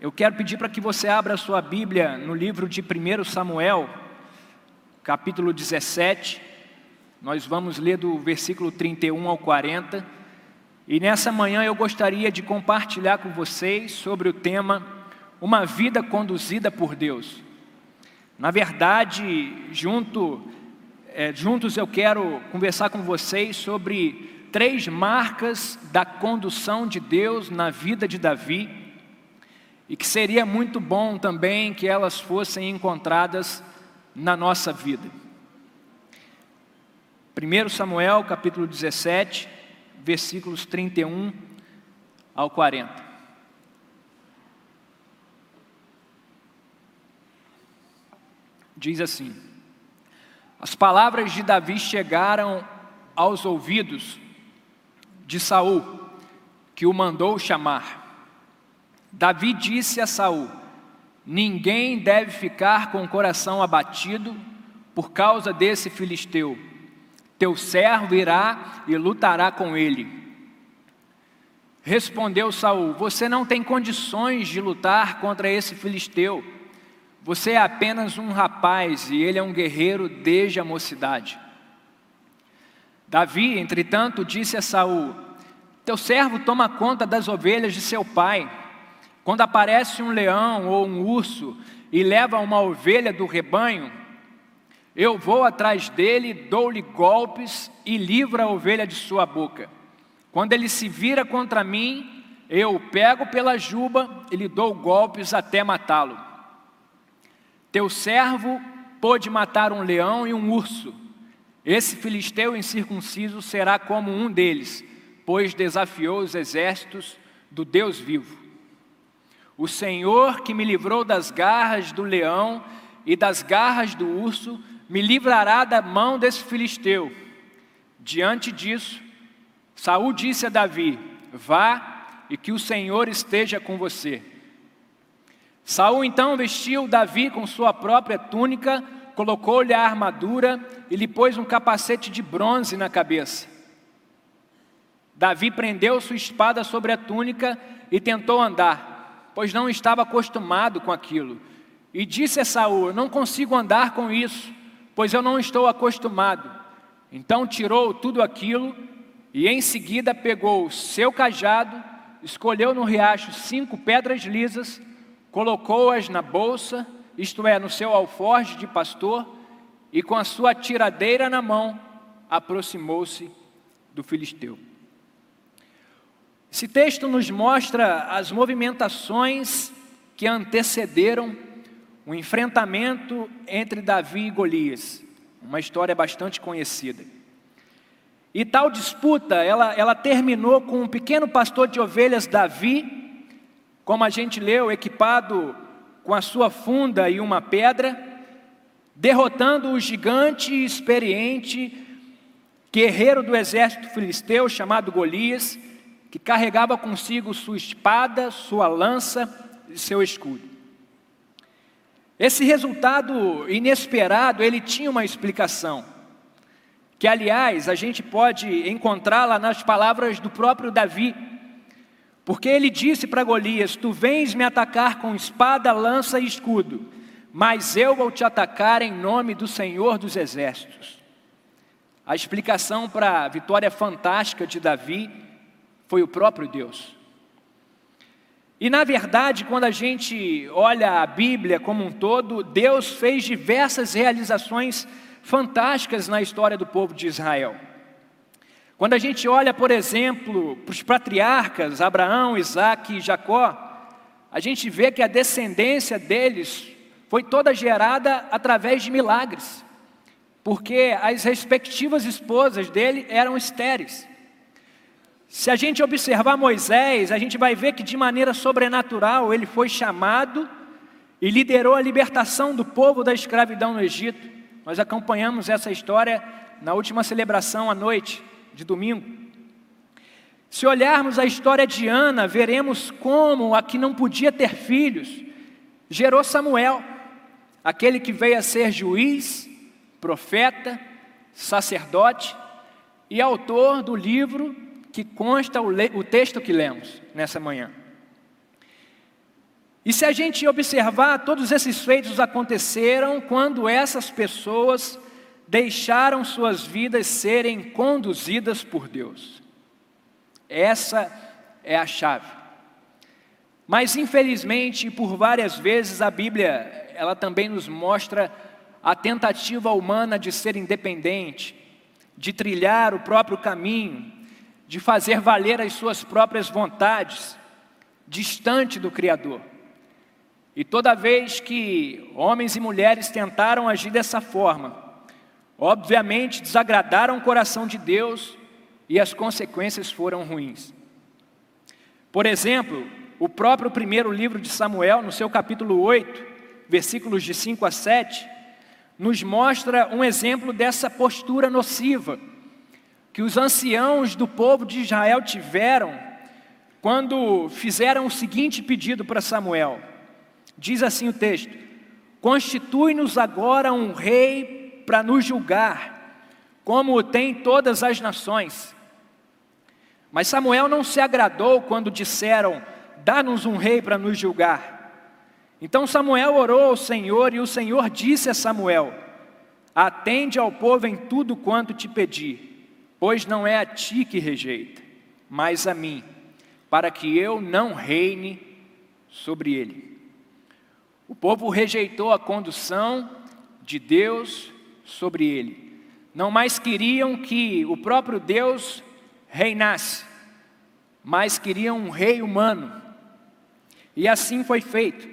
Eu quero pedir para que você abra a sua Bíblia no livro de 1 Samuel, capítulo 17. Nós vamos ler do versículo 31 ao 40. E nessa manhã eu gostaria de compartilhar com vocês sobre o tema Uma vida conduzida por Deus. Na verdade, junto, é, juntos eu quero conversar com vocês sobre três marcas da condução de Deus na vida de Davi e que seria muito bom também que elas fossem encontradas na nossa vida. 1 Samuel capítulo 17, versículos 31 ao 40. Diz assim: As palavras de Davi chegaram aos ouvidos de Saul, que o mandou chamar. Davi disse a Saul: Ninguém deve ficar com o coração abatido por causa desse filisteu. Teu servo irá e lutará com ele. Respondeu Saul: Você não tem condições de lutar contra esse filisteu. Você é apenas um rapaz e ele é um guerreiro desde a mocidade. Davi, entretanto, disse a Saul: Teu servo toma conta das ovelhas de seu pai. Quando aparece um leão ou um urso e leva uma ovelha do rebanho, eu vou atrás dele, dou-lhe golpes e livro a ovelha de sua boca. Quando ele se vira contra mim, eu o pego pela juba e lhe dou golpes até matá-lo. Teu servo pôde matar um leão e um urso. Esse filisteu incircunciso será como um deles, pois desafiou os exércitos do Deus vivo. O Senhor que me livrou das garras do leão e das garras do urso, me livrará da mão desse filisteu. Diante disso, Saul disse a Davi: Vá e que o Senhor esteja com você. Saul então vestiu Davi com sua própria túnica, colocou-lhe a armadura e lhe pôs um capacete de bronze na cabeça. Davi prendeu sua espada sobre a túnica e tentou andar pois não estava acostumado com aquilo. E disse a Saul: Não consigo andar com isso, pois eu não estou acostumado. Então tirou tudo aquilo e em seguida pegou seu cajado, escolheu no riacho cinco pedras lisas, colocou-as na bolsa, isto é, no seu alforje de pastor, e com a sua tiradeira na mão, aproximou-se do filisteu. Esse texto nos mostra as movimentações que antecederam o enfrentamento entre Davi e Golias, uma história bastante conhecida. E tal disputa, ela, ela terminou com um pequeno pastor de ovelhas, Davi, como a gente leu, equipado com a sua funda e uma pedra, derrotando o gigante experiente, guerreiro do exército filisteu chamado Golias, que carregava consigo sua espada, sua lança e seu escudo. Esse resultado inesperado, ele tinha uma explicação, que aliás a gente pode encontrá-la nas palavras do próprio Davi, porque ele disse para Golias: Tu vens me atacar com espada, lança e escudo, mas eu vou te atacar em nome do Senhor dos Exércitos. A explicação para a vitória fantástica de Davi foi o próprio Deus. E na verdade, quando a gente olha a Bíblia como um todo, Deus fez diversas realizações fantásticas na história do povo de Israel. Quando a gente olha, por exemplo, para os patriarcas, Abraão, Isaac e Jacó, a gente vê que a descendência deles foi toda gerada através de milagres, porque as respectivas esposas dele eram estéreis. Se a gente observar Moisés, a gente vai ver que de maneira sobrenatural ele foi chamado e liderou a libertação do povo da escravidão no Egito. Nós acompanhamos essa história na última celebração à noite, de domingo. Se olharmos a história de Ana, veremos como a que não podia ter filhos gerou Samuel, aquele que veio a ser juiz, profeta, sacerdote e autor do livro que consta o, o texto que lemos nessa manhã. E se a gente observar, todos esses feitos aconteceram quando essas pessoas deixaram suas vidas serem conduzidas por Deus. Essa é a chave. Mas infelizmente, por várias vezes a Bíblia, ela também nos mostra a tentativa humana de ser independente, de trilhar o próprio caminho, de fazer valer as suas próprias vontades, distante do Criador. E toda vez que homens e mulheres tentaram agir dessa forma, obviamente desagradaram o coração de Deus e as consequências foram ruins. Por exemplo, o próprio primeiro livro de Samuel, no seu capítulo 8, versículos de 5 a 7, nos mostra um exemplo dessa postura nociva que os anciãos do povo de Israel tiveram quando fizeram o seguinte pedido para Samuel: Diz assim o texto: Constitui-nos agora um rei para nos julgar, como tem todas as nações. Mas Samuel não se agradou quando disseram: Dá-nos um rei para nos julgar. Então Samuel orou ao Senhor e o Senhor disse a Samuel: Atende ao povo em tudo quanto te pedi, pois não é a ti que rejeita, mas a mim, para que eu não reine sobre ele. O povo rejeitou a condução de Deus sobre ele. Não mais queriam que o próprio Deus reinasse, mas queriam um rei humano. E assim foi feito,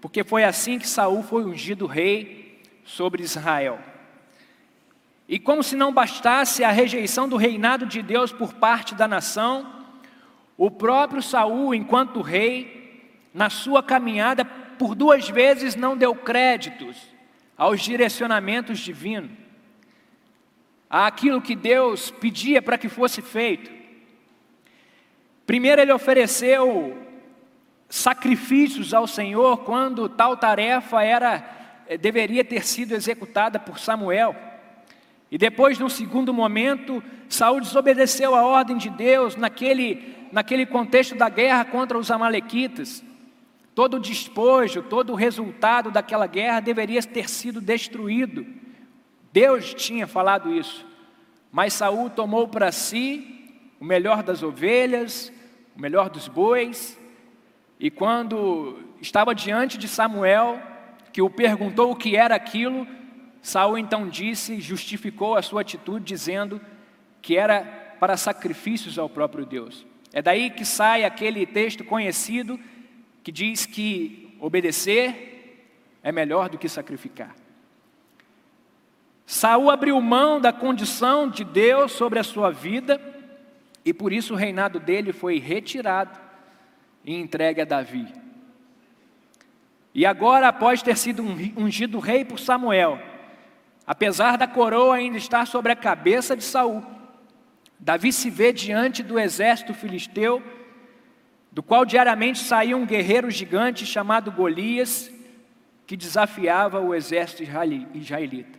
porque foi assim que Saul foi ungido rei sobre Israel. E como se não bastasse a rejeição do reinado de Deus por parte da nação, o próprio Saul, enquanto rei, na sua caminhada por duas vezes não deu créditos aos direcionamentos divinos, àquilo que Deus pedia para que fosse feito. Primeiro, ele ofereceu sacrifícios ao Senhor quando tal tarefa era eh, deveria ter sido executada por Samuel. E depois, num segundo momento, Saul desobedeceu a ordem de Deus naquele, naquele contexto da guerra contra os amalequitas. Todo o despojo, todo o resultado daquela guerra deveria ter sido destruído. Deus tinha falado isso. Mas Saul tomou para si o melhor das ovelhas, o melhor dos bois, e quando estava diante de Samuel, que o perguntou o que era aquilo, Saul então disse, justificou a sua atitude dizendo que era para sacrifícios ao próprio Deus. É daí que sai aquele texto conhecido que diz que obedecer é melhor do que sacrificar. Saul abriu mão da condição de Deus sobre a sua vida e por isso o reinado dele foi retirado e entregue a Davi. E agora, após ter sido ungido rei por Samuel, apesar da coroa ainda estar sobre a cabeça de Saul, Davi se vê diante do exército filisteu do qual diariamente saía um guerreiro gigante chamado Golias, que desafiava o exército israelita.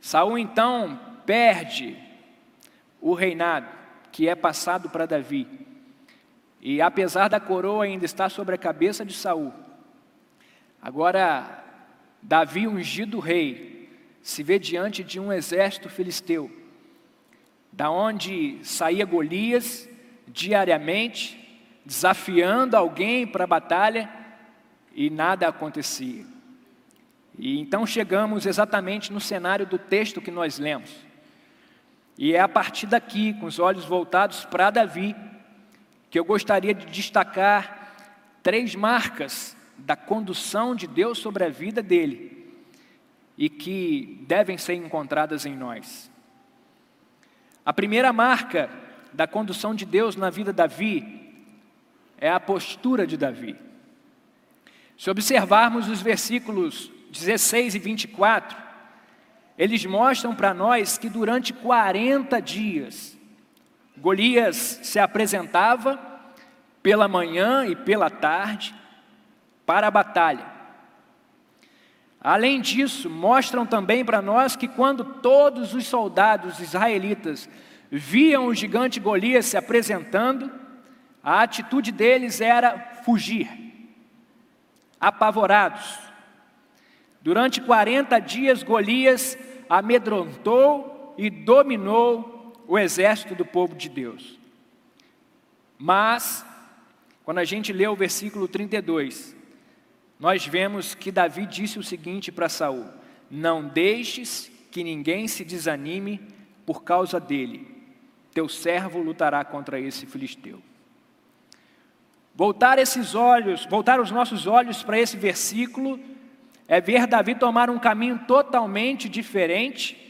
Saul então perde o reinado, que é passado para Davi. E apesar da coroa ainda estar sobre a cabeça de Saul, agora Davi, ungido rei, se vê diante de um exército filisteu, da onde saía Golias diariamente, desafiando alguém para a batalha e nada acontecia. E então chegamos exatamente no cenário do texto que nós lemos. E é a partir daqui, com os olhos voltados para Davi, que eu gostaria de destacar três marcas da condução de Deus sobre a vida dele e que devem ser encontradas em nós. A primeira marca da condução de Deus na vida de Davi é a postura de Davi. Se observarmos os versículos 16 e 24, eles mostram para nós que durante 40 dias, Golias se apresentava pela manhã e pela tarde para a batalha. Além disso, mostram também para nós que quando todos os soldados israelitas viam o gigante Golias se apresentando, a atitude deles era fugir. apavorados. Durante 40 dias, Golias amedrontou e dominou o exército do povo de Deus. Mas, quando a gente lê o versículo 32, nós vemos que Davi disse o seguinte para Saul: Não deixes que ninguém se desanime por causa dele. Teu servo lutará contra esse filisteu. Voltar esses olhos, voltar os nossos olhos para esse versículo é ver Davi tomar um caminho totalmente diferente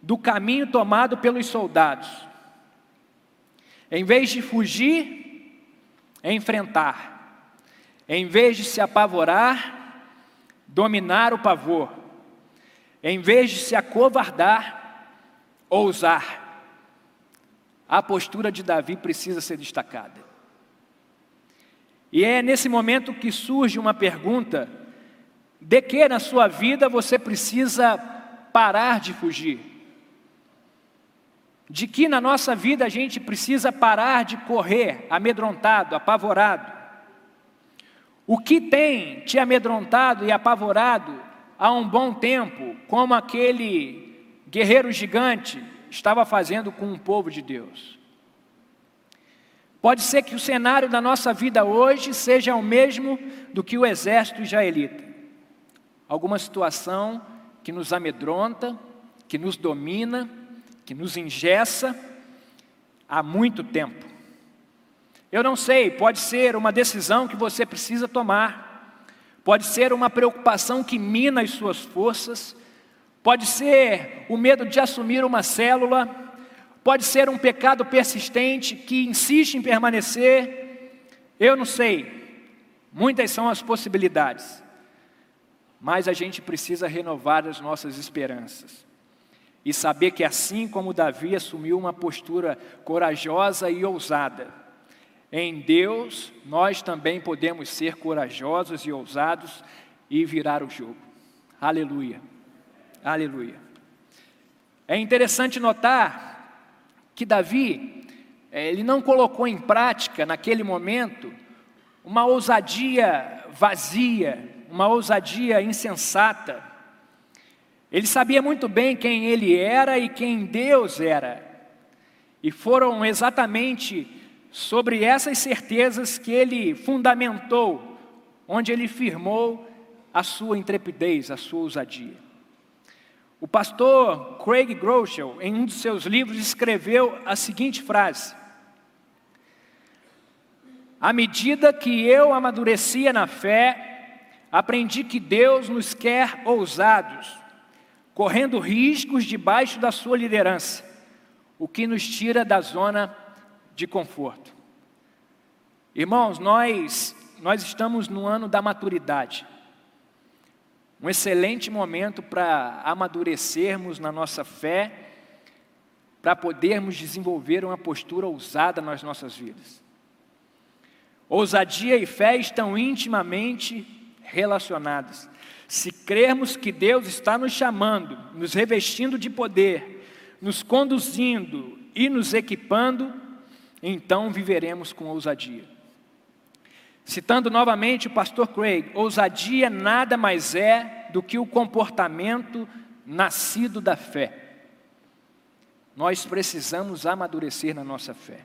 do caminho tomado pelos soldados. Em vez de fugir, é enfrentar. Em vez de se apavorar, dominar o pavor. Em vez de se acovardar, ousar. A postura de Davi precisa ser destacada. E é nesse momento que surge uma pergunta: de que na sua vida você precisa parar de fugir? De que na nossa vida a gente precisa parar de correr amedrontado, apavorado? O que tem te amedrontado e apavorado há um bom tempo, como aquele guerreiro gigante estava fazendo com o povo de Deus? Pode ser que o cenário da nossa vida hoje seja o mesmo do que o exército israelita. Alguma situação que nos amedronta, que nos domina, que nos ingessa há muito tempo. Eu não sei, pode ser uma decisão que você precisa tomar, pode ser uma preocupação que mina as suas forças, pode ser o medo de assumir uma célula, Pode ser um pecado persistente que insiste em permanecer. Eu não sei. Muitas são as possibilidades. Mas a gente precisa renovar as nossas esperanças. E saber que assim como Davi assumiu uma postura corajosa e ousada, em Deus nós também podemos ser corajosos e ousados e virar o jogo. Aleluia. Aleluia. É interessante notar que Davi, eh, ele não colocou em prática naquele momento uma ousadia vazia, uma ousadia insensata. Ele sabia muito bem quem ele era e quem Deus era. E foram exatamente sobre essas certezas que ele fundamentou, onde ele firmou a sua intrepidez, a sua ousadia. O pastor Craig Groeschel, em um dos seus livros, escreveu a seguinte frase: À medida que eu amadurecia na fé, aprendi que Deus nos quer ousados, correndo riscos debaixo da sua liderança, o que nos tira da zona de conforto. Irmãos, nós nós estamos no ano da maturidade um excelente momento para amadurecermos na nossa fé, para podermos desenvolver uma postura ousada nas nossas vidas. Ousadia e fé estão intimamente relacionadas. Se crermos que Deus está nos chamando, nos revestindo de poder, nos conduzindo e nos equipando, então viveremos com ousadia. Citando novamente o pastor Craig, ousadia nada mais é do que o comportamento nascido da fé. Nós precisamos amadurecer na nossa fé.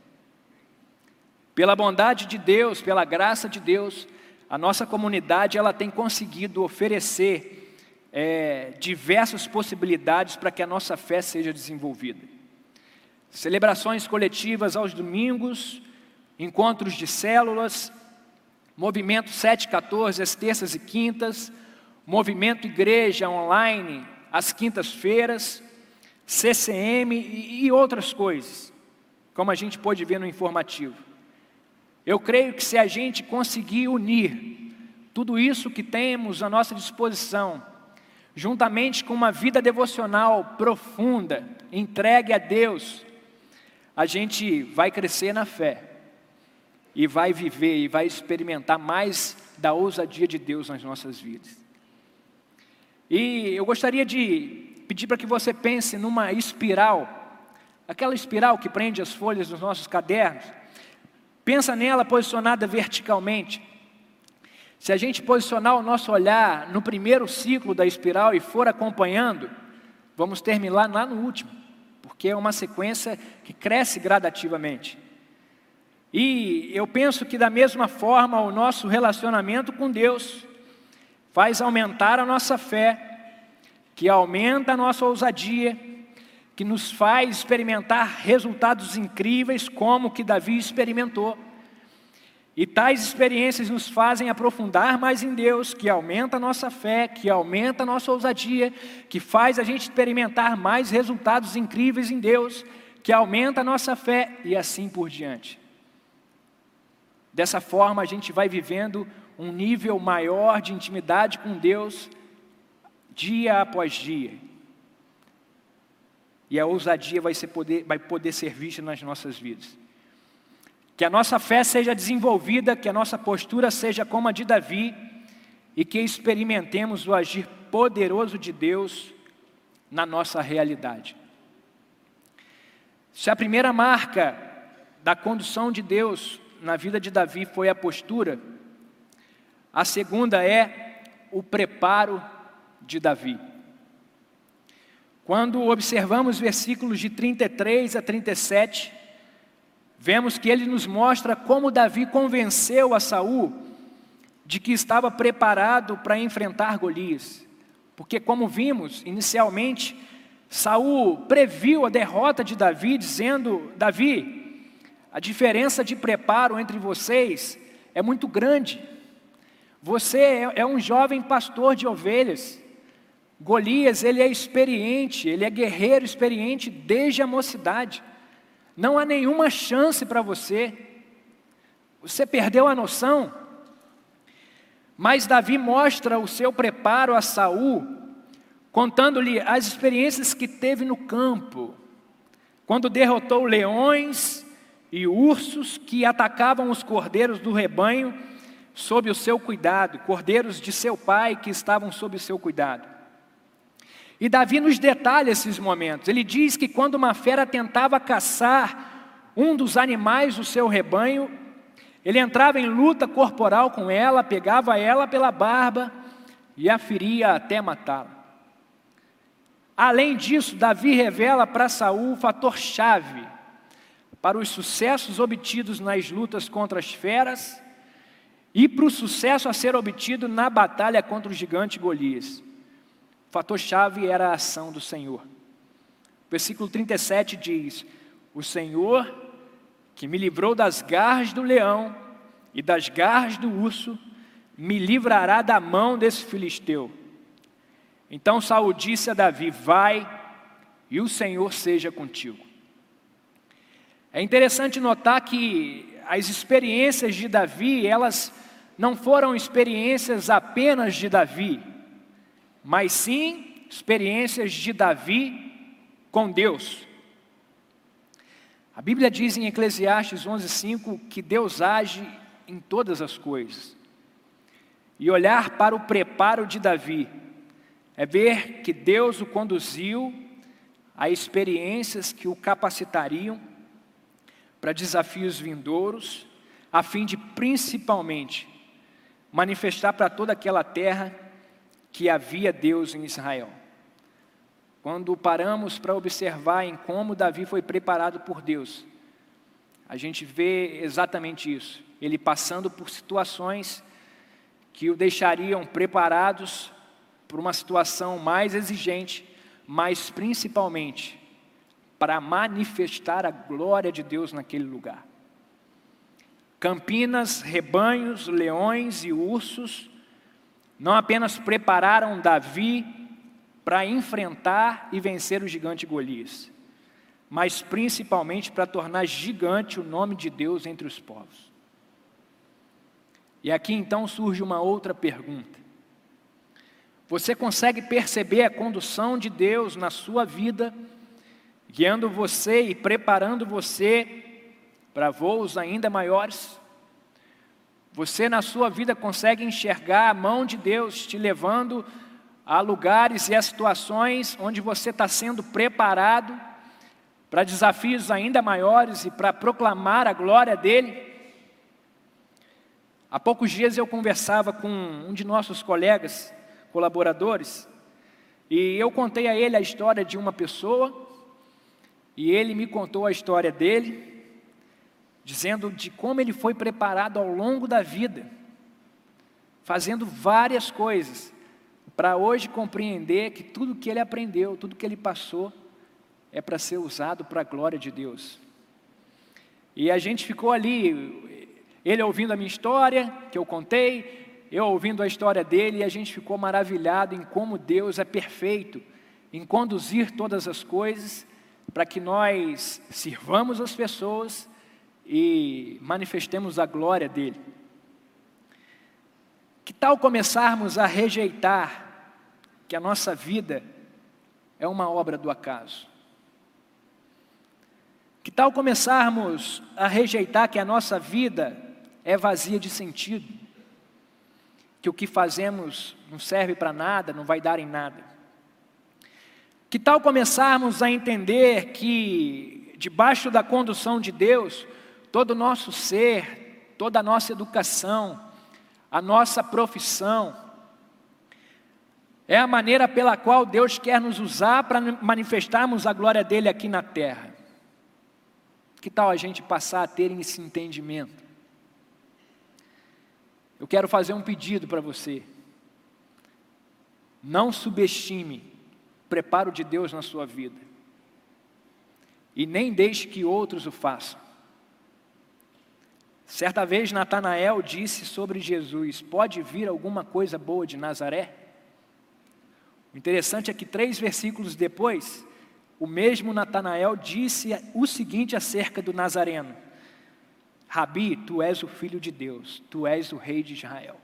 Pela bondade de Deus, pela graça de Deus, a nossa comunidade ela tem conseguido oferecer é, diversas possibilidades para que a nossa fé seja desenvolvida. Celebrações coletivas aos domingos, encontros de células, Movimento 714, às terças e quintas. Movimento Igreja Online, às quintas-feiras. CCM e, e outras coisas, como a gente pode ver no informativo. Eu creio que se a gente conseguir unir tudo isso que temos à nossa disposição, juntamente com uma vida devocional profunda, entregue a Deus, a gente vai crescer na fé e vai viver e vai experimentar mais da ousadia de Deus nas nossas vidas. E eu gostaria de pedir para que você pense numa espiral, aquela espiral que prende as folhas dos nossos cadernos. Pensa nela posicionada verticalmente. Se a gente posicionar o nosso olhar no primeiro ciclo da espiral e for acompanhando, vamos terminar lá no último, porque é uma sequência que cresce gradativamente. E eu penso que da mesma forma o nosso relacionamento com Deus faz aumentar a nossa fé, que aumenta a nossa ousadia, que nos faz experimentar resultados incríveis como que Davi experimentou. E tais experiências nos fazem aprofundar mais em Deus, que aumenta a nossa fé, que aumenta a nossa ousadia, que faz a gente experimentar mais resultados incríveis em Deus, que aumenta a nossa fé e assim por diante. Dessa forma, a gente vai vivendo um nível maior de intimidade com Deus, dia após dia. E a ousadia vai, ser poder, vai poder ser vista nas nossas vidas. Que a nossa fé seja desenvolvida, que a nossa postura seja como a de Davi e que experimentemos o agir poderoso de Deus na nossa realidade. Se a primeira marca da condução de Deus na vida de Davi foi a postura, a segunda é o preparo de Davi. Quando observamos versículos de 33 a 37, vemos que ele nos mostra como Davi convenceu a Saul de que estava preparado para enfrentar Golias. Porque como vimos inicialmente, Saul previu a derrota de Davi dizendo: Davi, a diferença de preparo entre vocês é muito grande. Você é, é um jovem pastor de ovelhas. Golias, ele é experiente, ele é guerreiro experiente desde a mocidade. Não há nenhuma chance para você. Você perdeu a noção. Mas Davi mostra o seu preparo a Saul, contando-lhe as experiências que teve no campo, quando derrotou leões e ursos que atacavam os cordeiros do rebanho sob o seu cuidado, cordeiros de seu pai que estavam sob o seu cuidado. E Davi nos detalha esses momentos. Ele diz que quando uma fera tentava caçar um dos animais do seu rebanho, ele entrava em luta corporal com ela, pegava ela pela barba e a feria até matá-la. Além disso, Davi revela para Saul o fator chave para os sucessos obtidos nas lutas contra as feras e para o sucesso a ser obtido na batalha contra o gigante Golias. Fator-chave era a ação do Senhor. Versículo 37 diz: O Senhor que me livrou das garras do leão e das garras do urso, me livrará da mão desse filisteu. Então Saul disse a Davi: Vai e o Senhor seja contigo. É interessante notar que as experiências de Davi, elas não foram experiências apenas de Davi, mas sim experiências de Davi com Deus. A Bíblia diz em Eclesiastes 11:5 que Deus age em todas as coisas. E olhar para o preparo de Davi é ver que Deus o conduziu a experiências que o capacitariam para desafios vindouros, a fim de principalmente manifestar para toda aquela terra que havia Deus em Israel. Quando paramos para observar em como Davi foi preparado por Deus, a gente vê exatamente isso. Ele passando por situações que o deixariam preparados para uma situação mais exigente, mas principalmente para manifestar a glória de Deus naquele lugar. Campinas, rebanhos, leões e ursos não apenas prepararam Davi para enfrentar e vencer o gigante Golias, mas principalmente para tornar gigante o nome de Deus entre os povos. E aqui então surge uma outra pergunta. Você consegue perceber a condução de Deus na sua vida, guiando você e preparando você para voos ainda maiores? Você na sua vida consegue enxergar a mão de Deus te levando a lugares e a situações onde você está sendo preparado para desafios ainda maiores e para proclamar a glória dele? Há poucos dias eu conversava com um de nossos colegas, colaboradores, e eu contei a ele a história de uma pessoa, e ele me contou a história dele, dizendo de como ele foi preparado ao longo da vida, fazendo várias coisas, para hoje compreender que tudo que ele aprendeu, tudo que ele passou, é para ser usado para a glória de Deus. E a gente ficou ali, ele ouvindo a minha história, que eu contei, eu ouvindo a história dele, e a gente ficou maravilhado em como Deus é perfeito em conduzir todas as coisas para que nós sirvamos as pessoas e manifestemos a glória dele. Que tal começarmos a rejeitar que a nossa vida é uma obra do acaso? Que tal começarmos a rejeitar que a nossa vida é vazia de sentido? Que o que fazemos não serve para nada, não vai dar em nada? Que tal começarmos a entender que, debaixo da condução de Deus, todo o nosso ser, toda a nossa educação, a nossa profissão, é a maneira pela qual Deus quer nos usar para manifestarmos a glória dele aqui na terra. Que tal a gente passar a ter esse entendimento? Eu quero fazer um pedido para você. Não subestime o preparo de Deus na sua vida. E nem deixe que outros o façam. Certa vez Natanael disse sobre Jesus: Pode vir alguma coisa boa de Nazaré? O interessante é que três versículos depois, o mesmo Natanael disse o seguinte acerca do Nazareno: Rabi, tu és o filho de Deus, tu és o rei de Israel.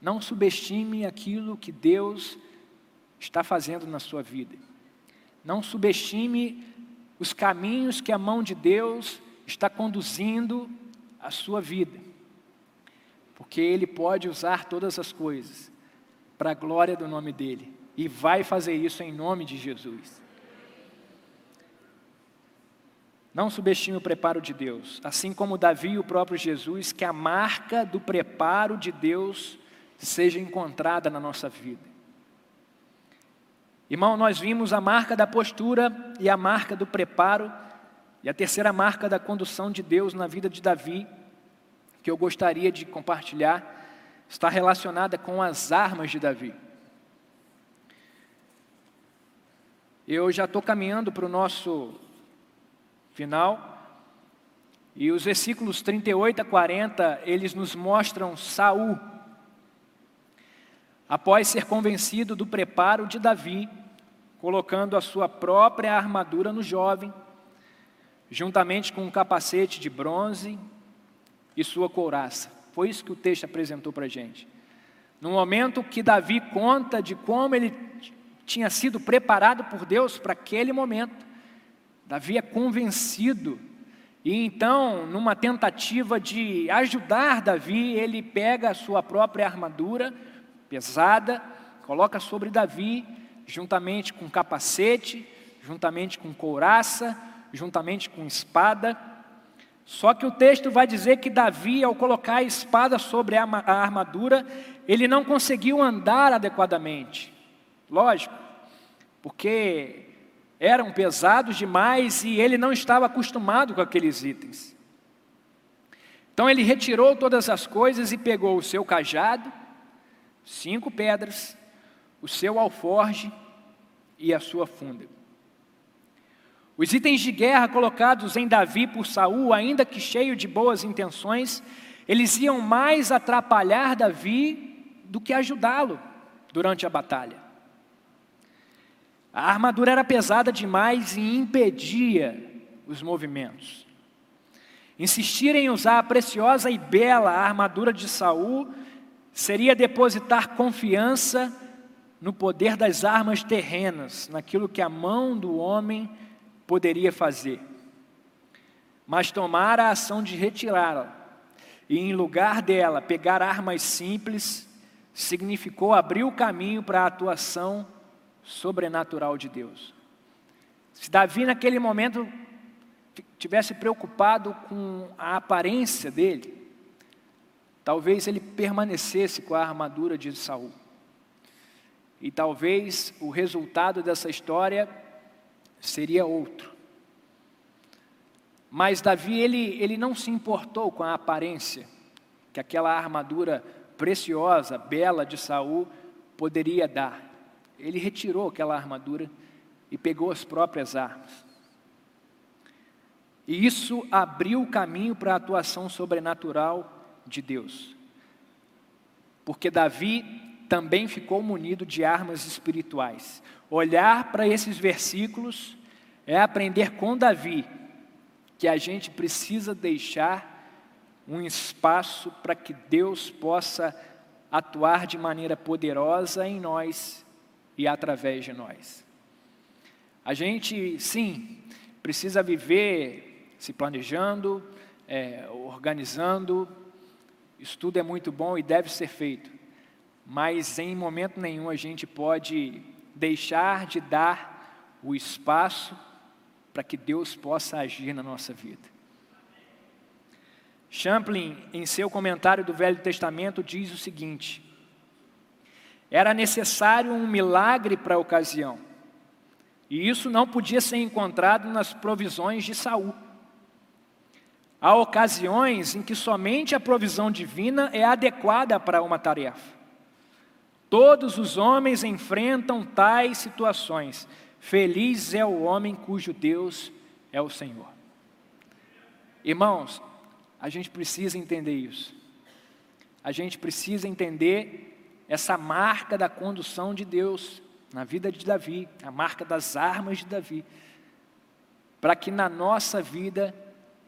Não subestime aquilo que Deus está fazendo na sua vida. Não subestime os caminhos que a mão de Deus está conduzindo a sua vida, porque Ele pode usar todas as coisas para a glória do nome dEle, e vai fazer isso em nome de Jesus. Não subestime o preparo de Deus, assim como Davi e o próprio Jesus, que a marca do preparo de Deus seja encontrada na nossa vida. Irmão, nós vimos a marca da postura e a marca do preparo e a terceira marca da condução de Deus na vida de Davi, que eu gostaria de compartilhar, está relacionada com as armas de Davi. Eu já estou caminhando para o nosso final, e os versículos 38 a 40, eles nos mostram Saul, após ser convencido do preparo de Davi, colocando a sua própria armadura no jovem, juntamente com um capacete de bronze e sua couraça. Foi isso que o texto apresentou para a gente. No momento que Davi conta de como ele tinha sido preparado por Deus para aquele momento, Davi é convencido, e então, numa tentativa de ajudar Davi, ele pega a sua própria armadura pesada, coloca sobre Davi, juntamente com capacete, juntamente com couraça, juntamente com espada. Só que o texto vai dizer que Davi, ao colocar a espada sobre a armadura, ele não conseguiu andar adequadamente. Lógico, porque eram pesados demais e ele não estava acostumado com aqueles itens. Então ele retirou todas as coisas e pegou o seu cajado, cinco pedras, o seu alforge e a sua funda. Os itens de guerra colocados em Davi por Saul, ainda que cheio de boas intenções, eles iam mais atrapalhar Davi do que ajudá-lo durante a batalha. A armadura era pesada demais e impedia os movimentos. Insistir em usar a preciosa e bela armadura de Saul seria depositar confiança no poder das armas terrenas, naquilo que a mão do homem poderia fazer, mas tomar a ação de retirá-la e, em lugar dela, pegar armas simples, significou abrir o caminho para a atuação sobrenatural de Deus. Se Davi, naquele momento, tivesse preocupado com a aparência dele, talvez ele permanecesse com a armadura de Saul. E talvez o resultado dessa história seria outro. Mas Davi, ele, ele não se importou com a aparência que aquela armadura preciosa, bela de Saul poderia dar. Ele retirou aquela armadura e pegou as próprias armas. E isso abriu o caminho para a atuação sobrenatural de Deus. Porque Davi também ficou munido de armas espirituais. Olhar para esses versículos é aprender com Davi que a gente precisa deixar um espaço para que Deus possa atuar de maneira poderosa em nós e através de nós. A gente, sim, precisa viver se planejando, é, organizando, isso tudo é muito bom e deve ser feito, mas em momento nenhum a gente pode deixar de dar o espaço para que Deus possa agir na nossa vida. Champlin, em seu comentário do Velho Testamento, diz o seguinte: era necessário um milagre para a ocasião, e isso não podia ser encontrado nas provisões de Saul. Há ocasiões em que somente a provisão divina é adequada para uma tarefa. Todos os homens enfrentam tais situações. Feliz é o homem cujo Deus é o Senhor. Irmãos, a gente precisa entender isso. A gente precisa entender essa marca da condução de Deus na vida de Davi, a marca das armas de Davi, para que na nossa vida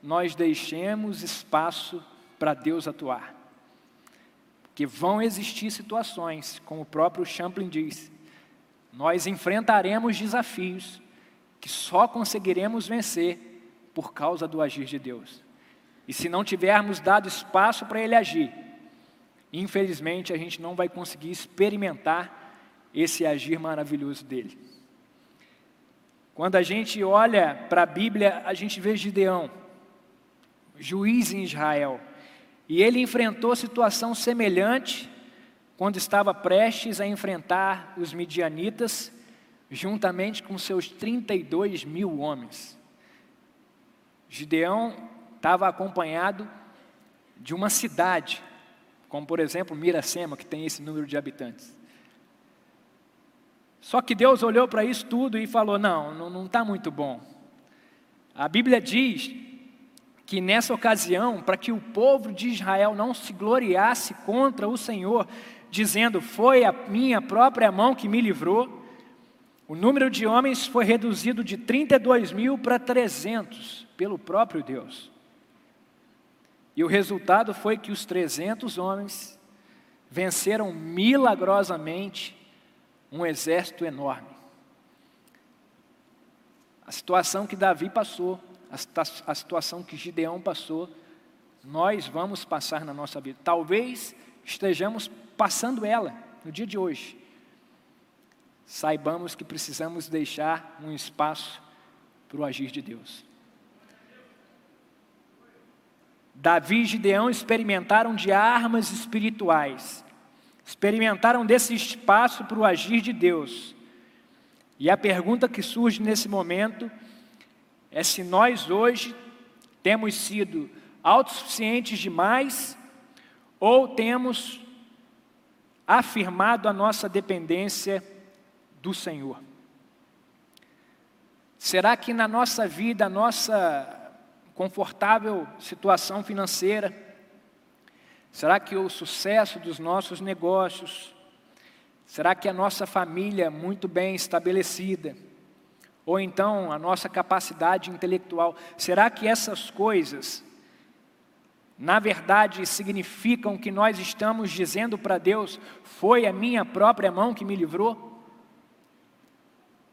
nós deixemos espaço para Deus atuar. Porque vão existir situações, como o próprio Champlin diz, nós enfrentaremos desafios que só conseguiremos vencer por causa do agir de Deus. E se não tivermos dado espaço para Ele agir, infelizmente a gente não vai conseguir experimentar esse agir maravilhoso dele. Quando a gente olha para a Bíblia, a gente vê Gideão juiz em Israel. E ele enfrentou situação semelhante quando estava prestes a enfrentar os midianitas, juntamente com seus 32 mil homens. Gideão estava acompanhado de uma cidade, como por exemplo Miracema, que tem esse número de habitantes. Só que Deus olhou para isso tudo e falou: não, não está muito bom. A Bíblia diz que nessa ocasião, para que o povo de Israel não se gloriasse contra o Senhor, dizendo: Foi a minha própria mão que me livrou, o número de homens foi reduzido de 32 mil para 300 pelo próprio Deus. E o resultado foi que os 300 homens venceram milagrosamente um exército enorme. A situação que Davi passou a situação que Gideão passou, nós vamos passar na nossa vida. Talvez estejamos passando ela no dia de hoje. Saibamos que precisamos deixar um espaço para o agir de Deus. Davi e Gideão experimentaram de armas espirituais, experimentaram desse espaço para o agir de Deus. E a pergunta que surge nesse momento é se nós hoje temos sido autossuficientes demais ou temos afirmado a nossa dependência do Senhor. Será que na nossa vida, a nossa confortável situação financeira, será que o sucesso dos nossos negócios, será que a nossa família muito bem estabelecida, ou então a nossa capacidade intelectual. Será que essas coisas, na verdade, significam que nós estamos dizendo para Deus: foi a minha própria mão que me livrou?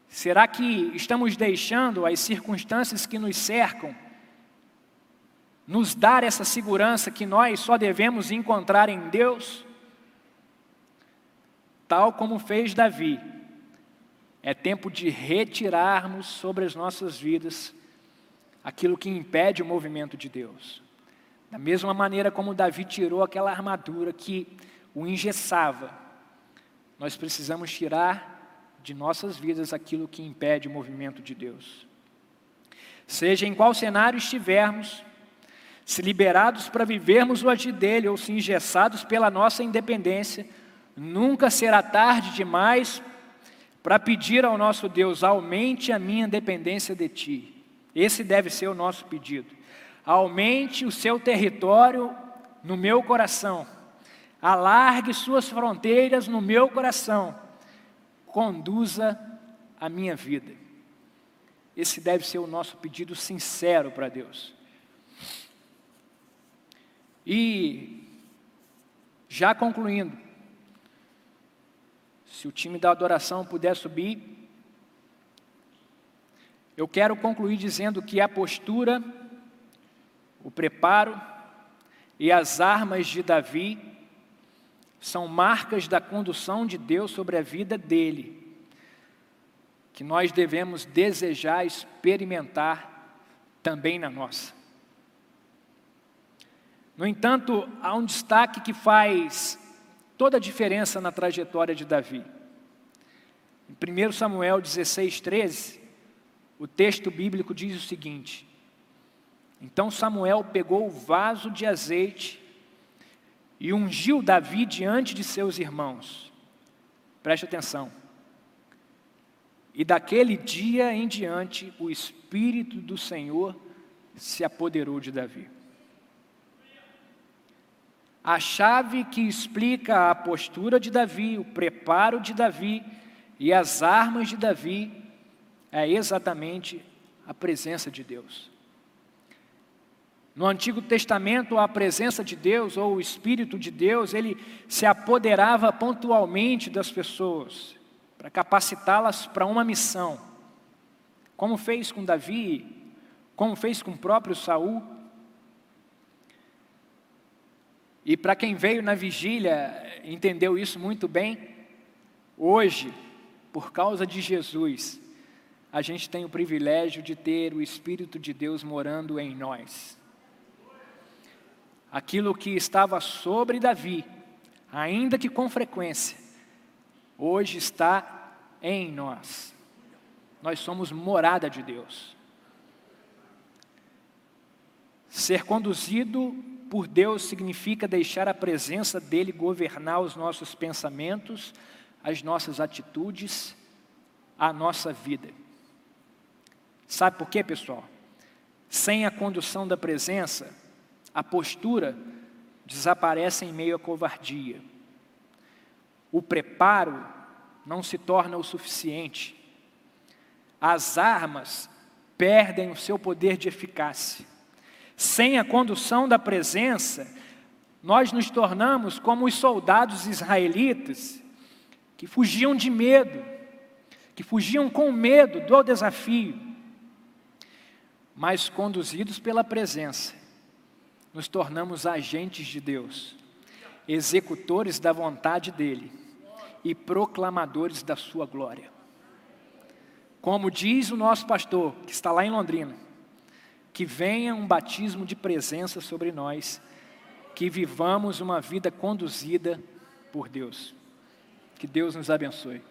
Será que estamos deixando as circunstâncias que nos cercam nos dar essa segurança que nós só devemos encontrar em Deus? Tal como fez Davi, é tempo de retirarmos sobre as nossas vidas aquilo que impede o movimento de Deus. Da mesma maneira como Davi tirou aquela armadura que o engessava, nós precisamos tirar de nossas vidas aquilo que impede o movimento de Deus. Seja em qual cenário estivermos, se liberados para vivermos o agir dele ou se engessados pela nossa independência, nunca será tarde demais para pedir ao nosso Deus: aumente a minha dependência de ti. Esse deve ser o nosso pedido. Aumente o seu território no meu coração. Alargue suas fronteiras no meu coração. Conduza a minha vida. Esse deve ser o nosso pedido sincero para Deus. E, já concluindo, se o time da adoração puder subir, eu quero concluir dizendo que a postura, o preparo e as armas de Davi são marcas da condução de Deus sobre a vida dele, que nós devemos desejar experimentar também na nossa. No entanto, há um destaque que faz toda a diferença na trajetória de Davi. Em 1 Samuel 16, 13, o texto bíblico diz o seguinte: Então Samuel pegou o vaso de azeite e ungiu Davi diante de seus irmãos. Preste atenção. E daquele dia em diante, o Espírito do Senhor se apoderou de Davi. A chave que explica a postura de Davi, o preparo de Davi e as armas de Davi é exatamente a presença de Deus. No Antigo Testamento, a presença de Deus ou o Espírito de Deus, ele se apoderava pontualmente das pessoas para capacitá-las para uma missão. Como fez com Davi, como fez com o próprio Saul, e para quem veio na vigília, entendeu isso muito bem. Hoje, por causa de Jesus, a gente tem o privilégio de ter o Espírito de Deus morando em nós. Aquilo que estava sobre Davi, ainda que com frequência, hoje está em nós. Nós somos morada de Deus. Ser conduzido por Deus significa deixar a presença dEle governar os nossos pensamentos, as nossas atitudes, a nossa vida. Sabe por quê, pessoal? Sem a condução da presença, a postura desaparece em meio à covardia. O preparo não se torna o suficiente. As armas perdem o seu poder de eficácia. Sem a condução da presença, nós nos tornamos como os soldados israelitas que fugiam de medo, que fugiam com medo do desafio, mas conduzidos pela presença, nos tornamos agentes de Deus, executores da vontade dEle e proclamadores da Sua glória. Como diz o nosso pastor, que está lá em Londrina, que venha um batismo de presença sobre nós, que vivamos uma vida conduzida por Deus. Que Deus nos abençoe.